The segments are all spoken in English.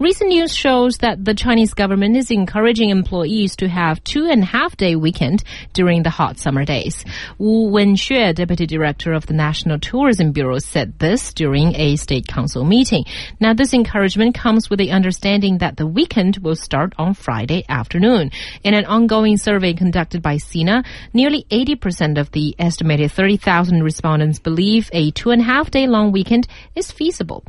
Recent news shows that the Chinese government is encouraging employees to have two and a half day weekend during the hot summer days. Wu Wenxue, deputy director of the National Tourism Bureau, said this during a state council meeting. Now, this encouragement comes with the understanding that the weekend will start on Friday afternoon. In an ongoing survey conducted by SINA, nearly 80% of the estimated 30,000 respondents believe a two and a half day long weekend is feasible.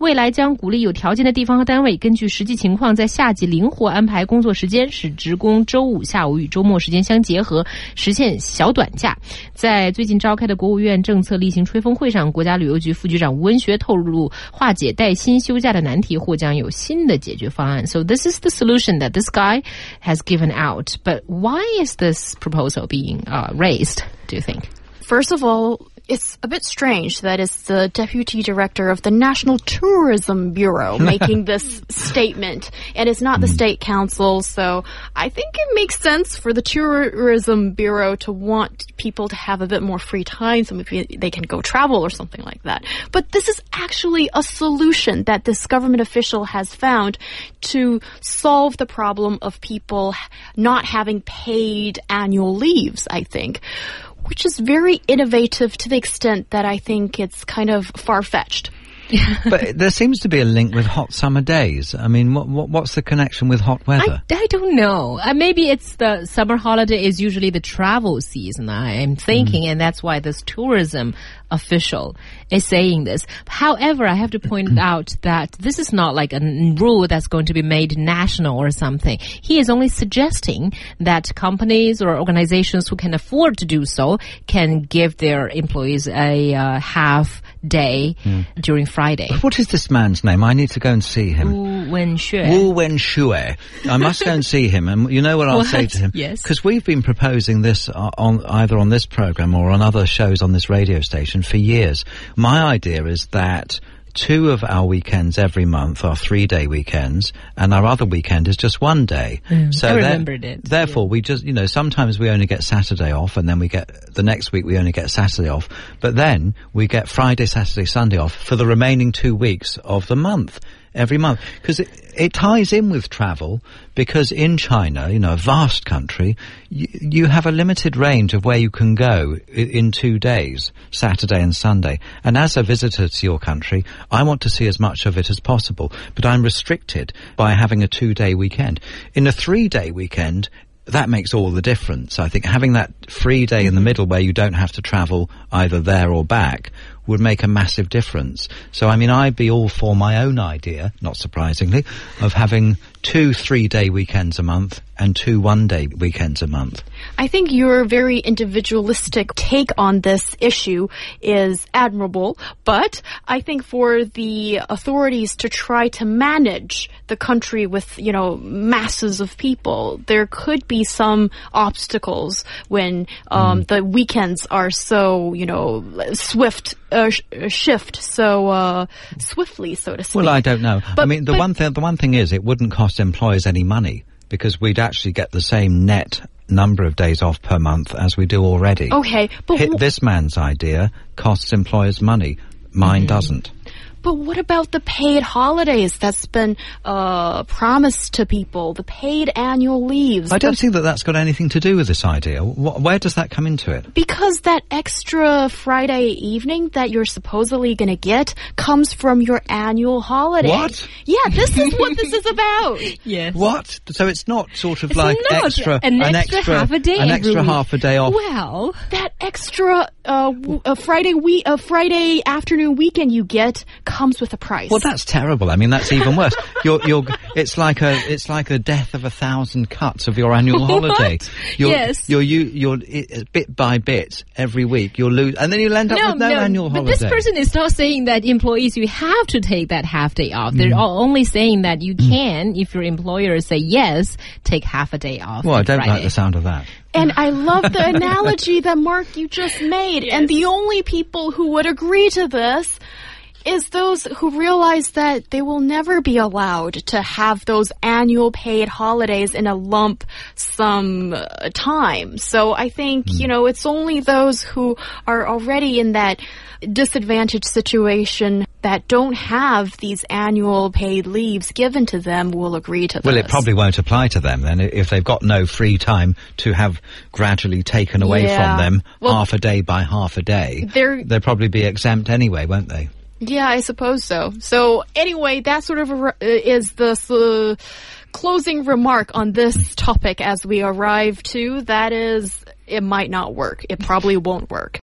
未来将鼓励有条件的地方和单位 根据实际情况，在夏季灵活安排工作时间，使职工周五下午与周末时间相结合，实现小短假。在最近召开的国务院政策例行吹风会上，国家旅游局副局长吴文学透露，化解带薪休假的难题或将有新的解决方案。So this is the solution that this guy has given out. But why is this proposal being uh, raised? Do you think? First of all, it's a bit strange that it's the deputy director of the National Tourism Bureau making this statement, and it's not the hmm. state council. So I think it makes sense for the Tourism Bureau to want people to have a bit more free time, so maybe they can go travel or something like that. But this is actually a solution that this government official has found to solve the problem of people not having paid annual leaves, I think which is very innovative to the extent that I think it's kind of far fetched. but there seems to be a link with hot summer days. I mean, what, what what's the connection with hot weather? I, I don't know. Uh, maybe it's the summer holiday is usually the travel season. I am thinking, and that's why this tourism official is saying this. However, I have to point out that this is not like a n- rule that's going to be made national or something. He is only suggesting that companies or organizations who can afford to do so can give their employees a uh, half day during Friday. What is this man's name? I need to go and see him. Wu Wenxue. Wu Wenxue. I must go and see him, and you know what I'll say to him? Yes. because we've been proposing this uh, on either on this program or on other shows on this radio station for years. My idea is that. Two of our weekends every month are three-day weekends, and our other weekend is just one day. Mm. so I there- it, Therefore, we just, you know, sometimes we only get Saturday off, and then we get the next week we only get Saturday off. But then we get Friday, Saturday, Sunday off for the remaining two weeks of the month every month because it, it ties in with travel because in China, you know, a vast country, you, you have a limited range of where you can go i- in two days, Saturday and Sunday. And as a visitor to your country, I want to see as much of it as possible, but I'm restricted by having a two day weekend. In a three day weekend, that makes all the difference. I think having that free day in the mm-hmm. middle where you don't have to travel either there or back would make a massive difference. So, I mean, I'd be all for my own idea, not surprisingly, of having two three day weekends a month and two one day weekends a month. I think your very individualistic take on this issue is admirable, but I think for the authorities to try to manage the country with, you know, masses of people, there could be some obstacles when um, the weekends are so, you know, swift, uh, sh- shift so uh, swiftly, so to speak. Well, I don't know. I mean, the but- one thing, the one thing is, it wouldn't cost employers any money because we'd actually get the same net number of days off per month as we do already. Okay, but Hit this man's idea costs employers money. Mine Mm-hmm. doesn't. But what about the paid holidays that's been uh, promised to people? The paid annual leaves. I don't think that that's got anything to do with this idea. Wh- where does that come into it? because that extra Friday evening that you're supposedly going to get comes from your annual holiday. What? Yeah, this is what this is about. Yes. What? So it's not sort of It's like not extra, an extra half a day an extra week. half a day off. Well, That extra uh, w- uh, Friday week, uh, Friday afternoon weekend you get comes with a price. Well, that's terrible. I mean, that's even worse. You're, you're, it's like a, it's like a death of a thousand cuts of your annual holiday. You're, Yes. You're, you, you're, i- bit by bit, every week, you'll lose, and then you'll end up with no, annual holiday. but this person is not saying that employees you have to take that half day off. Mm. They're all only saying that you can, if your employer say yes, take half a day off. well, I don't like the sound of that. And I love the analogy that Mark you just made. And the only people who would agree to this is those who realize that they will never be allowed to have those annual paid holidays in a lump sum uh, time. So I think, you know, it's only those who are already in that disadvantaged situation that don't have these annual paid leaves given to them will agree to this. Well, it probably won't apply to them then if they've got no free time to have gradually taken away Yeah. from them Well- half a day by half a day. They're- They'll probably be exempt anyway, won't they? Yeah, I suppose so. So anyway, that sort of uh, is the uh, closing remark on this topic as we arrive to. That is, it might not work. It probably won't work.